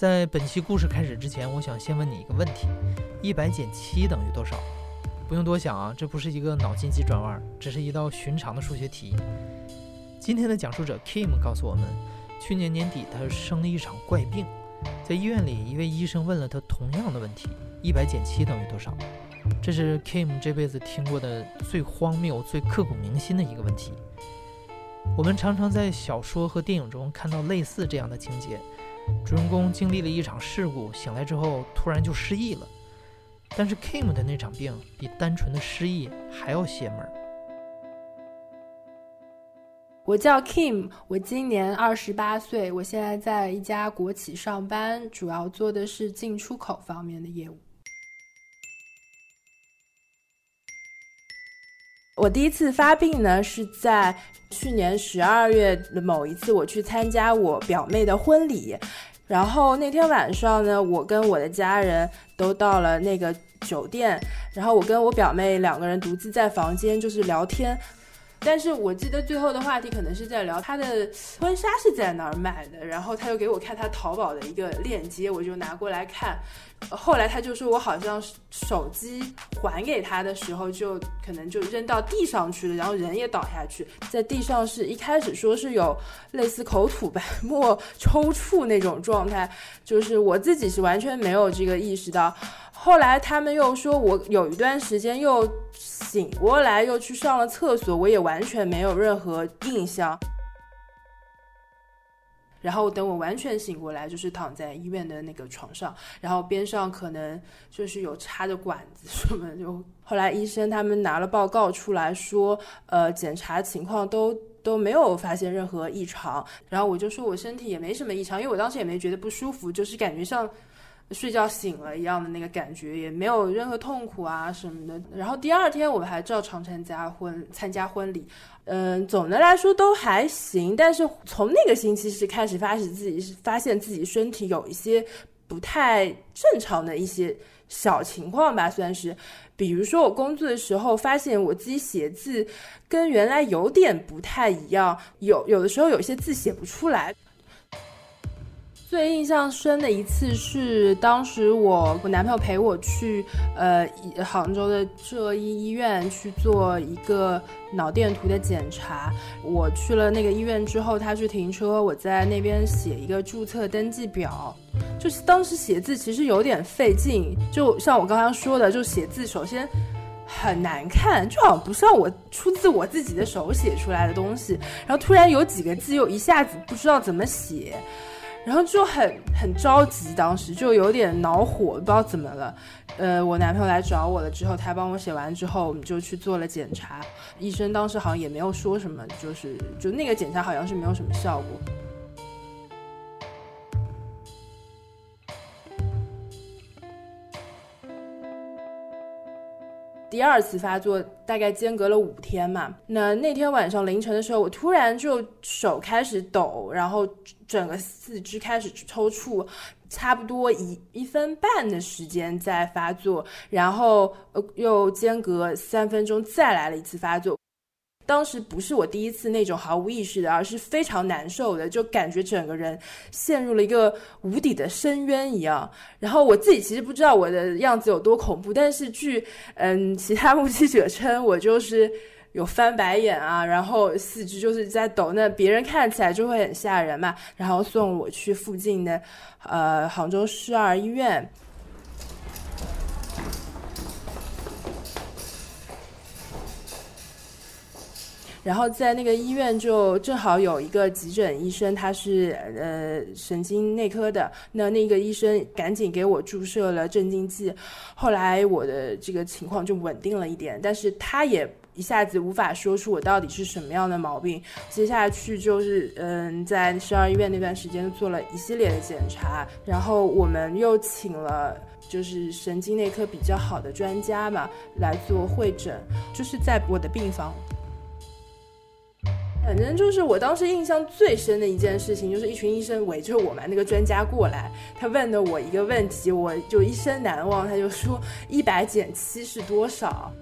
在本期故事开始之前，我想先问你一个问题：一百减七等于多少？不用多想啊，这不是一个脑筋急转弯，只是一道寻常的数学题。今天的讲述者 Kim 告诉我们，去年年底他生了一场怪病，在医院里，一位医生问了他同样的问题：一百减七等于多少？这是 Kim 这辈子听过的最荒谬、最刻骨铭心的一个问题。我们常常在小说和电影中看到类似这样的情节。主人公经历了一场事故，醒来之后突然就失忆了。但是 Kim 的那场病比单纯的失忆还要邪门。我叫 Kim，我今年二十八岁，我现在在一家国企上班，主要做的是进出口方面的业务。我第一次发病呢，是在去年十二月的某一次，我去参加我表妹的婚礼，然后那天晚上呢，我跟我的家人都到了那个酒店，然后我跟我表妹两个人独自在房间就是聊天。但是我记得最后的话题可能是在聊他的婚纱是在哪儿买的，然后他又给我看他淘宝的一个链接，我就拿过来看。后来他就说我好像手机还给他的时候就可能就扔到地上去了，然后人也倒下去，在地上是一开始说是有类似口吐白沫、抽搐那种状态，就是我自己是完全没有这个意识到。后来他们又说我有一段时间又。醒过来又去上了厕所，我也完全没有任何印象。然后等我完全醒过来，就是躺在医院的那个床上，然后边上可能就是有插着管子什么。就后来医生他们拿了报告出来说，呃，检查情况都都没有发现任何异常。然后我就说我身体也没什么异常，因为我当时也没觉得不舒服，就是感觉像。睡觉醒了一样的那个感觉，也没有任何痛苦啊什么的。然后第二天我还照常参加婚参加婚礼，嗯，总的来说都还行。但是从那个星期是开始发现自己发现自己身体有一些不太正常的一些小情况吧，算是。比如说我工作的时候发现我自己写字跟原来有点不太一样，有有的时候有些字写不出来。最印象深的一次是，当时我我男朋友陪我去，呃，杭州的浙一医院去做一个脑电图的检查。我去了那个医院之后，他去停车，我在那边写一个注册登记表。就是当时写字其实有点费劲，就像我刚刚说的，就写字首先很难看，就好像不像我出自我自己的手写出来的东西。然后突然有几个字又一下子不知道怎么写。然后就很很着急，当时就有点恼火，不知道怎么了。呃，我男朋友来找我了之后，他帮我写完之后，我们就去做了检查。医生当时好像也没有说什么，就是就那个检查好像是没有什么效果。第二次发作大概间隔了五天嘛，那那天晚上凌晨的时候，我突然就手开始抖，然后整个四肢开始抽搐，差不多一一分半的时间在发作，然后呃又间隔三分钟再来了一次发作。当时不是我第一次那种毫无意识的，而是非常难受的，就感觉整个人陷入了一个无底的深渊一样。然后我自己其实不知道我的样子有多恐怖，但是据嗯其他目击者称，我就是有翻白眼啊，然后四肢就是在抖，那别人看起来就会很吓人嘛。然后送我去附近的呃杭州市二医院。然后在那个医院就正好有一个急诊医生，他是呃神经内科的。那那个医生赶紧给我注射了镇静剂，后来我的这个情况就稳定了一点。但是他也一下子无法说出我到底是什么样的毛病。接下去就是嗯，在十二医院那段时间做了一系列的检查，然后我们又请了就是神经内科比较好的专家嘛来做会诊，就是在我的病房。反正就是我当时印象最深的一件事情，就是一群医生围着我们那个专家过来，他问的我一个问题，我就一生难忘。他就说一百减七是多少？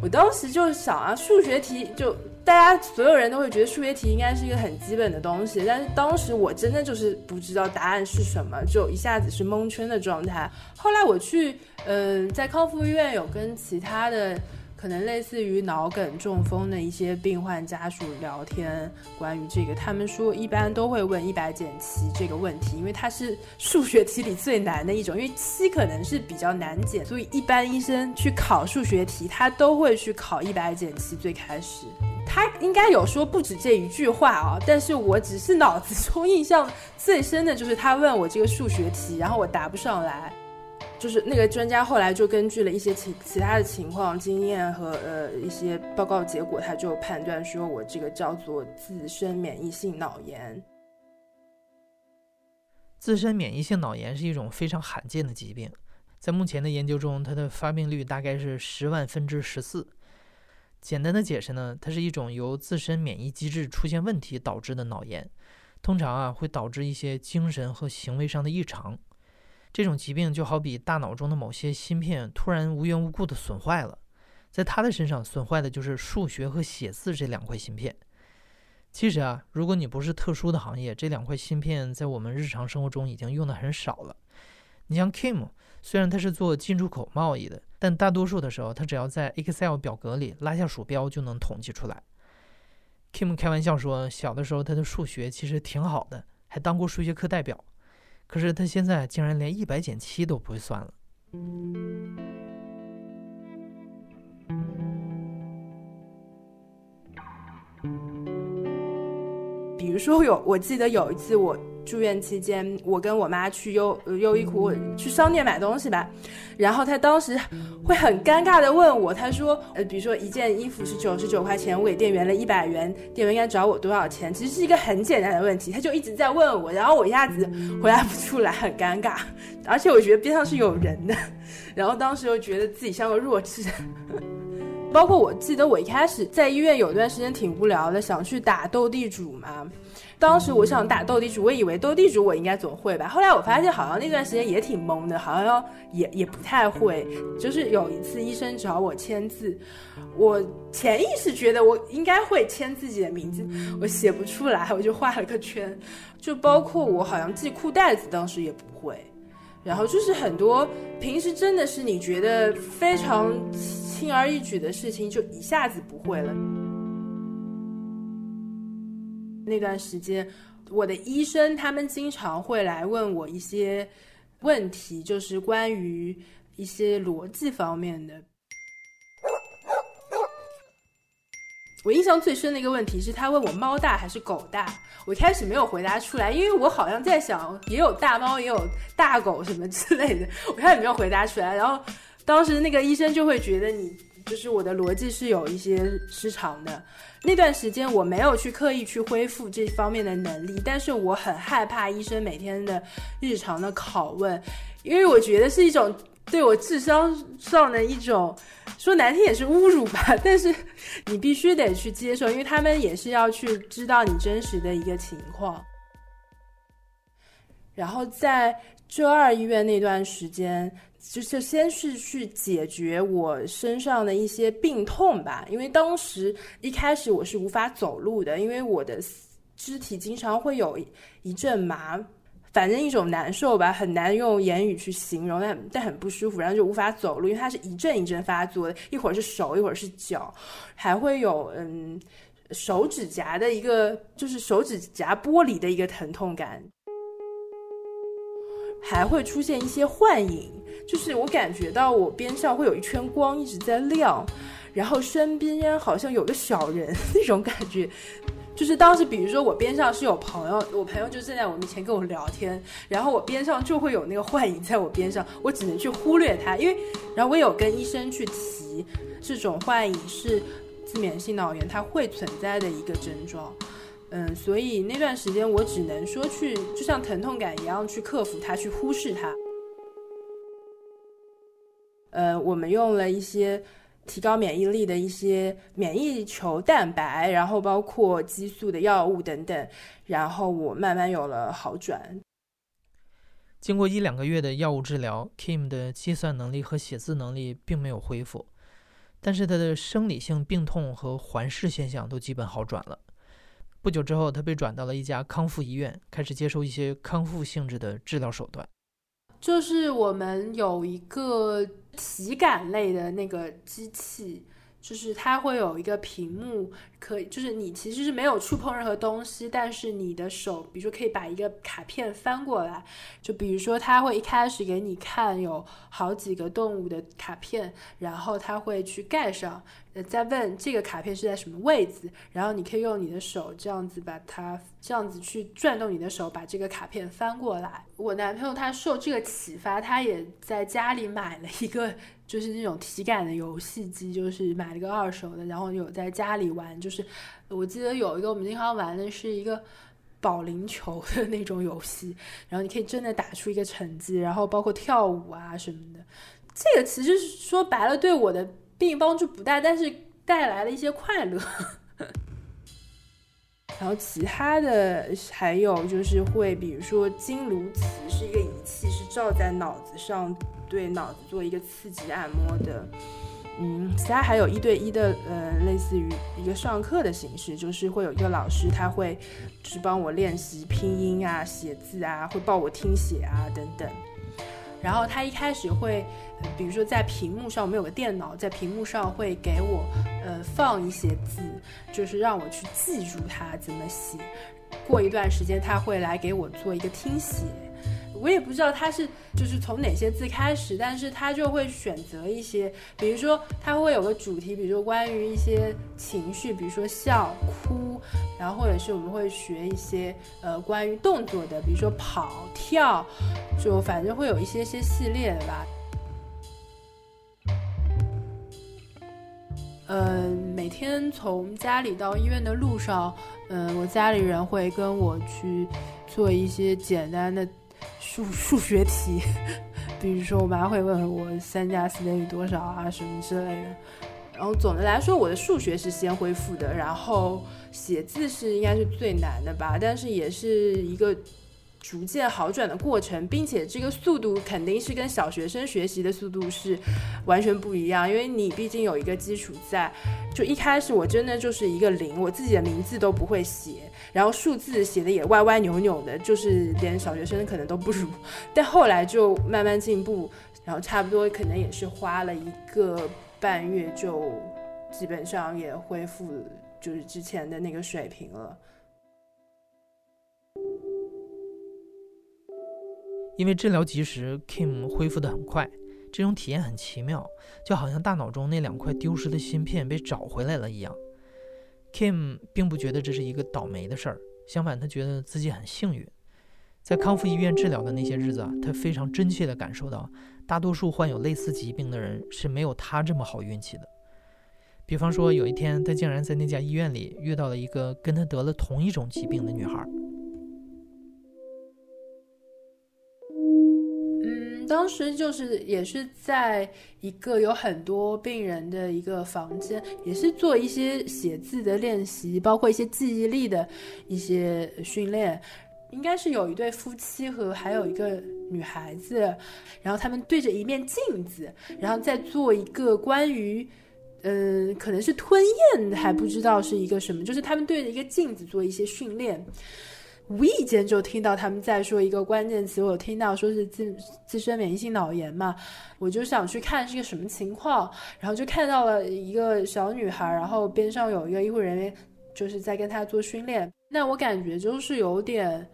我当时就想啊，数学题就大家所有人都会觉得数学题应该是一个很基本的东西，但是当时我真的就是不知道答案是什么，就一下子是蒙圈的状态。后来我去，嗯，在康复医院有跟其他的。可能类似于脑梗、中风的一些病患家属聊天，关于这个，他们说一般都会问一百减七这个问题，因为它是数学题里最难的一种，因为七可能是比较难减，所以一般医生去考数学题，他都会去考一百减七。最开始，他应该有说不止这一句话啊，但是我只是脑子中印象最深的就是他问我这个数学题，然后我答不上来。就是那个专家后来就根据了一些其其他的情况、经验和呃一些报告结果，他就判断说我这个叫做自身免疫性脑炎。自身免疫性脑炎是一种非常罕见的疾病，在目前的研究中，它的发病率大概是十万分之十四。简单的解释呢，它是一种由自身免疫机制出现问题导致的脑炎，通常啊会导致一些精神和行为上的异常。这种疾病就好比大脑中的某些芯片突然无缘无故的损坏了，在他的身上损坏的就是数学和写字这两块芯片。其实啊，如果你不是特殊的行业，这两块芯片在我们日常生活中已经用的很少了。你像 Kim，虽然他是做进出口贸易的，但大多数的时候他只要在 Excel 表格里拉下鼠标就能统计出来。Kim 开玩笑说，小的时候他的数学其实挺好的，还当过数学课代表。可是他现在竟然连一百减七都不会算了。比如说有，我记得有一次我。住院期间，我跟我妈去优优衣库去商店买东西吧，然后她当时会很尴尬的问我，她说，呃，比如说一件衣服是九十九块钱，我给店员了一百元，店员应该找我多少钱？其实是一个很简单的问题，他就一直在问我，然后我一下子回答不出来，很尴尬，而且我觉得边上是有人的，然后当时又觉得自己像个弱智，包括我记得我一开始在医院有段时间挺无聊的，想去打斗地主嘛。当时我想打斗地主，我以为斗地主我应该总会吧。后来我发现好像那段时间也挺懵的，好像也也不太会。就是有一次医生找我签字，我潜意识觉得我应该会签自己的名字，我写不出来，我就画了个圈。就包括我好像系裤带子，当时也不会。然后就是很多平时真的是你觉得非常轻而易举的事情，就一下子不会了。那段时间，我的医生他们经常会来问我一些问题，就是关于一些逻辑方面的。我印象最深的一个问题是他问我猫大还是狗大，我一开始没有回答出来，因为我好像在想也有大猫也有大狗什么之类的，我开始没有回答出来。然后当时那个医生就会觉得你就是我的逻辑是有一些失常的。那段时间我没有去刻意去恢复这方面的能力，但是我很害怕医生每天的日常的拷问，因为我觉得是一种对我智商上的一种说难听也是侮辱吧。但是你必须得去接受，因为他们也是要去知道你真实的一个情况。然后在浙二医院那段时间。就是先是去解决我身上的一些病痛吧，因为当时一开始我是无法走路的，因为我的肢体经常会有一阵麻，反正一种难受吧，很难用言语去形容，但但很不舒服，然后就无法走路，因为它是一阵一阵发作的，一会儿是手，一会儿是脚，还会有嗯手指甲的一个就是手指甲剥离的一个疼痛感，还会出现一些幻影。就是我感觉到我边上会有一圈光一直在亮，然后身边好像有个小人那种感觉，就是当时，比如说我边上是有朋友，我朋友就站在我面前跟我聊天，然后我边上就会有那个幻影在我边上，我只能去忽略它，因为，然后我有跟医生去提，这种幻影是自免性脑炎它会存在的一个症状，嗯，所以那段时间我只能说去，就像疼痛感一样去克服它，去忽视它。呃，我们用了一些提高免疫力的一些免疫球蛋白，然后包括激素的药物等等，然后我慢慢有了好转。经过一两个月的药物治疗，Kim 的计算能力和写字能力并没有恢复，但是他的生理性病痛和环视现象都基本好转了。不久之后，他被转到了一家康复医院，开始接受一些康复性质的治疗手段。就是我们有一个体感类的那个机器，就是它会有一个屏幕，可以就是你其实是没有触碰任何东西，但是你的手，比如说可以把一个卡片翻过来，就比如说他会一开始给你看有好几个动物的卡片，然后他会去盖上。呃，再问这个卡片是在什么位置，然后你可以用你的手这样子把它这样子去转动你的手，把这个卡片翻过来。我男朋友他受这个启发，他也在家里买了一个就是那种体感的游戏机，就是买了个二手的，然后有在家里玩。就是我记得有一个我们经常玩的是一个保龄球的那种游戏，然后你可以真的打出一个成绩，然后包括跳舞啊什么的。这个其实说白了对我的。并帮助不大，但是带来了一些快乐。然后其他的还有就是会，比如说金颅磁是一个仪器，是照在脑子上，对脑子做一个刺激按摩的。嗯，其他还有一对一的，呃，类似于一个上课的形式，就是会有一个老师，他会去帮我练习拼音啊、写字啊，会报我听写啊等等。然后他一开始会，比如说在屏幕上，我们有个电脑，在屏幕上会给我，呃，放一些字，就是让我去记住它怎么写。过一段时间，他会来给我做一个听写。我也不知道他是就是从哪些字开始，但是他就会选择一些，比如说他会有个主题，比如说关于一些情绪，比如说笑、哭，然后或者是我们会学一些呃关于动作的，比如说跑、跳，就反正会有一些些系列的吧。呃，每天从家里到医院的路上，嗯，我家里人会跟我去做一些简单的。数数学题，比如说我妈会问我三加四等于多少啊什么之类的。然后总的来说，我的数学是先恢复的，然后写字是应该是最难的吧，但是也是一个逐渐好转的过程，并且这个速度肯定是跟小学生学习的速度是完全不一样，因为你毕竟有一个基础在。就一开始我真的就是一个零，我自己的名字都不会写。然后数字写的也歪歪扭扭的，就是连小学生可能都不如。但后来就慢慢进步，然后差不多可能也是花了一个半月，就基本上也恢复就是之前的那个水平了。因为治疗及时，Kim 恢复得很快，这种体验很奇妙，就好像大脑中那两块丢失的芯片被找回来了一样。Kim 并不觉得这是一个倒霉的事儿，相反，他觉得自己很幸运。在康复医院治疗的那些日子啊，他非常真切地感受到，大多数患有类似疾病的人是没有他这么好运气的。比方说，有一天他竟然在那家医院里遇到了一个跟他得了同一种疾病的女孩。当时就是也是在一个有很多病人的一个房间，也是做一些写字的练习，包括一些记忆力的一些训练。应该是有一对夫妻和还有一个女孩子，然后他们对着一面镜子，然后再做一个关于，嗯，可能是吞咽，还不知道是一个什么，就是他们对着一个镜子做一些训练。无意间就听到他们在说一个关键词，我听到说是自自身免疫性脑炎嘛，我就想去看是个什么情况，然后就看到了一个小女孩，然后边上有一个医护人员就是在跟她做训练，那我感觉就是有点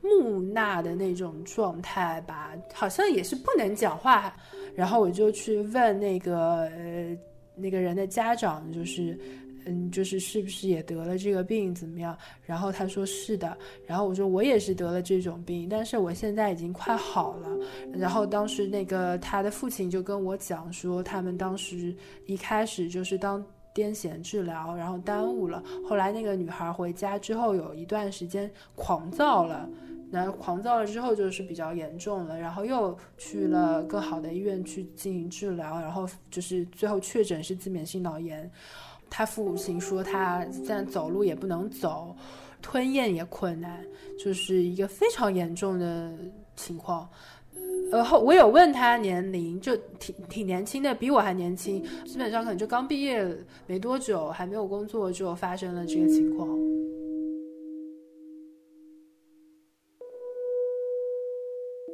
木讷的那种状态吧，好像也是不能讲话，然后我就去问那个呃那个人的家长，就是。嗯，就是是不是也得了这个病，怎么样？然后他说是的，然后我说我也是得了这种病，但是我现在已经快好了。然后当时那个他的父亲就跟我讲说，他们当时一开始就是当癫痫治疗，然后耽误了，后来那个女孩回家之后有一段时间狂躁了。那狂躁了之后就是比较严重了，然后又去了更好的医院去进行治疗，然后就是最后确诊是自免性脑炎。他父亲说他现在走路也不能走，吞咽也困难，就是一个非常严重的情况。呃，后我有问他年龄，就挺挺年轻的，比我还年轻，基本上可能就刚毕业没多久，还没有工作就发生了这个情况。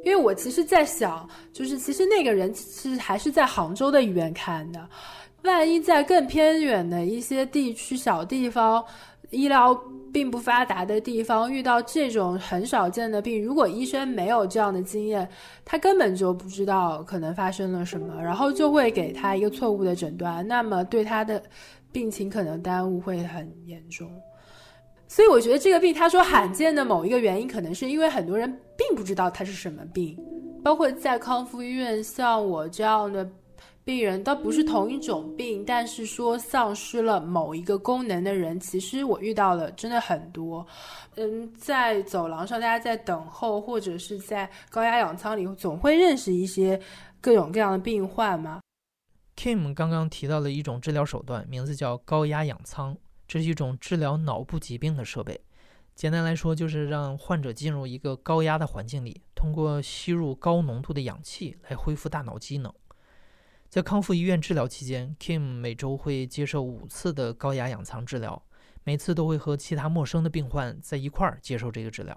因为我其实，在想，就是其实那个人是还是在杭州的医院看的，万一在更偏远的一些地区、小地方，医疗并不发达的地方，遇到这种很少见的病，如果医生没有这样的经验，他根本就不知道可能发生了什么，然后就会给他一个错误的诊断，那么对他的病情可能耽误会很严重。所以我觉得这个病，他说罕见的某一个原因，可能是因为很多人并不知道它是什么病，包括在康复医院，像我这样的病人，倒不是同一种病，但是说丧失了某一个功能的人，其实我遇到了真的很多。嗯，在走廊上，大家在等候，或者是在高压氧舱里，总会认识一些各种各样的病患嘛。Kim 刚刚提到了一种治疗手段，名字叫高压氧舱。这是一种治疗脑部疾病的设备，简单来说就是让患者进入一个高压的环境里，通过吸入高浓度的氧气来恢复大脑机能。在康复医院治疗期间，Kim 每周会接受五次的高压氧舱治疗，每次都会和其他陌生的病患在一块儿接受这个治疗。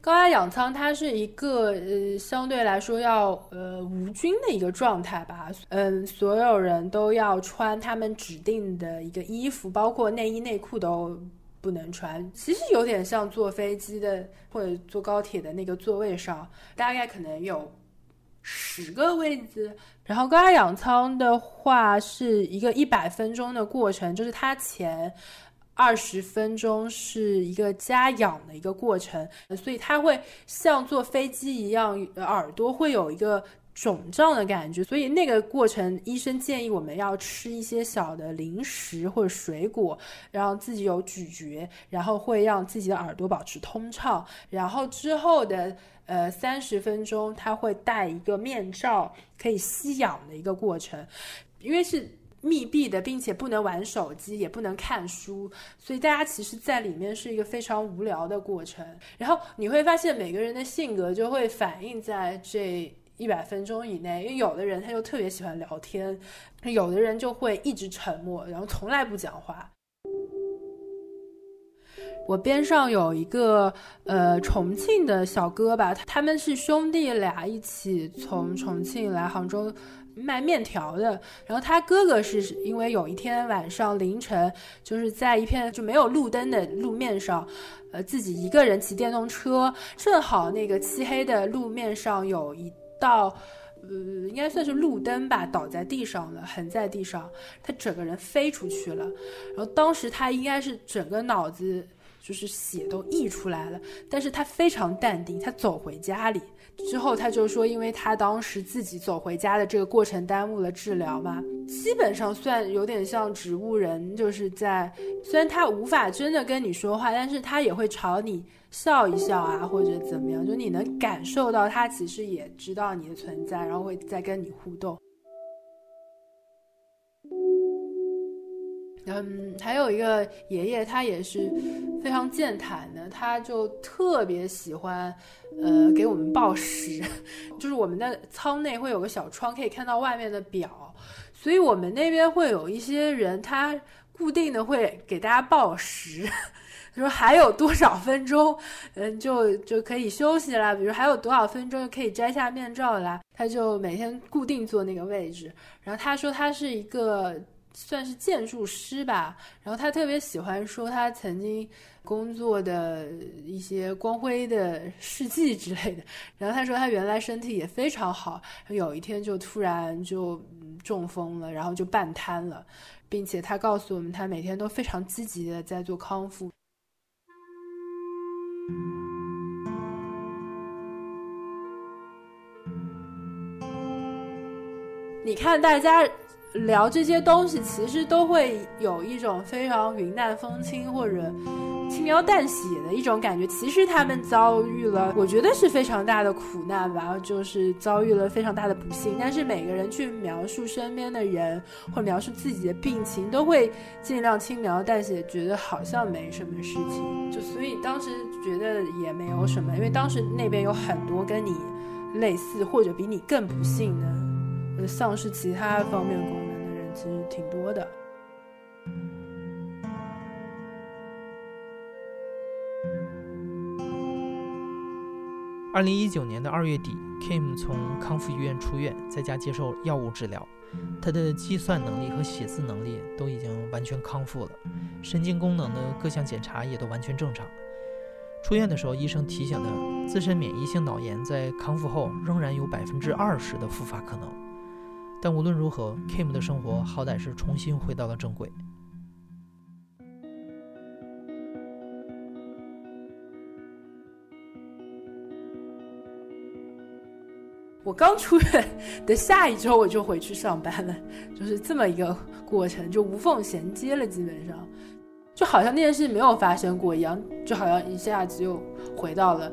高压氧舱它是一个呃相对来说要呃无菌的一个状态吧，嗯，所有人都要穿他们指定的一个衣服，包括内衣内裤都不能穿。其实有点像坐飞机的或者坐高铁的那个座位上，大概可能有十个位置。然后高压氧舱的话是一个一百分钟的过程，就是它前。二十分钟是一个加氧的一个过程，所以它会像坐飞机一样，耳朵会有一个肿胀的感觉。所以那个过程，医生建议我们要吃一些小的零食或者水果，让自己有咀嚼，然后会让自己的耳朵保持通畅。然后之后的呃三十分钟，他会戴一个面罩，可以吸氧的一个过程，因为是。密闭的，并且不能玩手机，也不能看书，所以大家其实，在里面是一个非常无聊的过程。然后你会发现，每个人的性格就会反映在这一百分钟以内。因为有的人他就特别喜欢聊天，有的人就会一直沉默，然后从来不讲话。我边上有一个呃重庆的小哥吧，他们是兄弟俩，一起从重庆来杭州。卖面条的，然后他哥哥是因为有一天晚上凌晨，就是在一片就没有路灯的路面上，呃，自己一个人骑电动车，正好那个漆黑的路面上有一道，呃，应该算是路灯吧，倒在地上了，横在地上，他整个人飞出去了，然后当时他应该是整个脑子就是血都溢出来了，但是他非常淡定，他走回家里。之后他就说，因为他当时自己走回家的这个过程耽误了治疗嘛，基本上算有点像植物人，就是在虽然他无法真的跟你说话，但是他也会朝你笑一笑啊，或者怎么样，就你能感受到他其实也知道你的存在，然后会再跟你互动。嗯，还有一个爷爷，他也是非常健谈的，他就特别喜欢，呃，给我们报时，就是我们的舱内会有个小窗，可以看到外面的表，所以我们那边会有一些人，他固定的会给大家报时，他 说还有多少分钟，嗯，就就可以休息了，比如还有多少分钟就可以摘下面罩了，他就每天固定坐那个位置，然后他说他是一个。算是建筑师吧，然后他特别喜欢说他曾经工作的一些光辉的事迹之类的。然后他说他原来身体也非常好，有一天就突然就中风了，然后就半瘫了。并且他告诉我们，他每天都非常积极的在做康复。你看，大家聊这些东西，其实都会有一种非常云淡风轻或者轻描淡写的一种感觉。其实他们遭遇了，我觉得是非常大的苦难吧，就是遭遇了非常大的不幸。但是每个人去描述身边的人，或描述自己的病情，都会尽量轻描淡写，觉得好像没什么事情。就所以当时觉得也没有什么，因为当时那边有很多跟你类似或者比你更不幸的。丧失其他方面功能的人其实挺多的。二零一九年的二月底，Kim 从康复医院出院，在家接受药物治疗。他的计算能力和写字能力都已经完全康复了，神经功能的各项检查也都完全正常。出院的时候，医生提醒他，自身免疫性脑炎在康复后仍然有百分之二十的复发可能。但无论如何，Kim 的生活好歹是重新回到了正轨。我刚出院的下一周，我就回去上班了，就是这么一个过程，就无缝衔接了，基本上就好像那件事没有发生过一样，就好像一下子又回到了。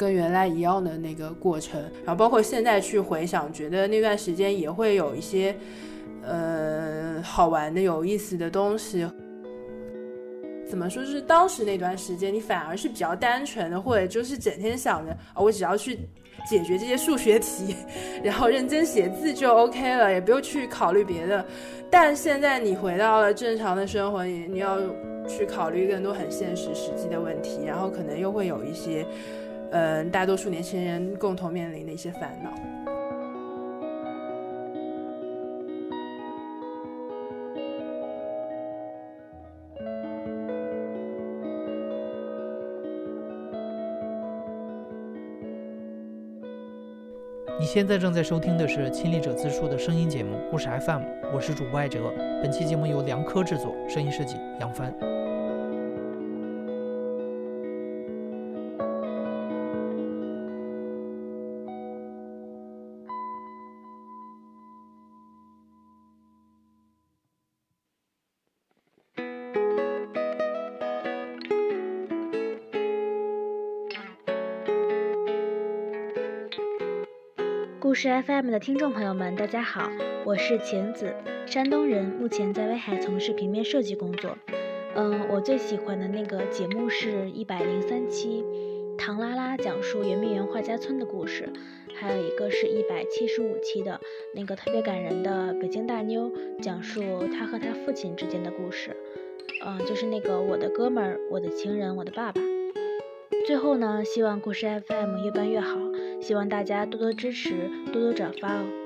跟原来一样的那个过程，然后包括现在去回想，觉得那段时间也会有一些，呃，好玩的、有意思的东西。怎么说？就是当时那段时间，你反而是比较单纯的，或者就是整天想着，啊我只要去解决这些数学题，然后认真写字就 OK 了，也不用去考虑别的。但现在你回到了正常的生活，你你要去考虑更多很现实、实际的问题，然后可能又会有一些。嗯，大多数年轻人共同面临的一些烦恼。你现在正在收听的是《亲历者自述》的声音节目《故事 FM》，我是主播艾哲。本期节目由梁科制作，声音设计杨帆。事 FM 的听众朋友们，大家好，我是晴子，山东人，目前在威海从事平面设计工作。嗯，我最喜欢的那个节目是一百零三期，唐拉拉讲述圆明园画家村的故事，还有一个是一百七十五期的那个特别感人的北京大妞，讲述她和她父亲之间的故事。嗯，就是那个我的哥们儿，我的情人，我的爸爸。最后呢，希望故事 FM 越办越好。希望大家多多支持，多多转发哦。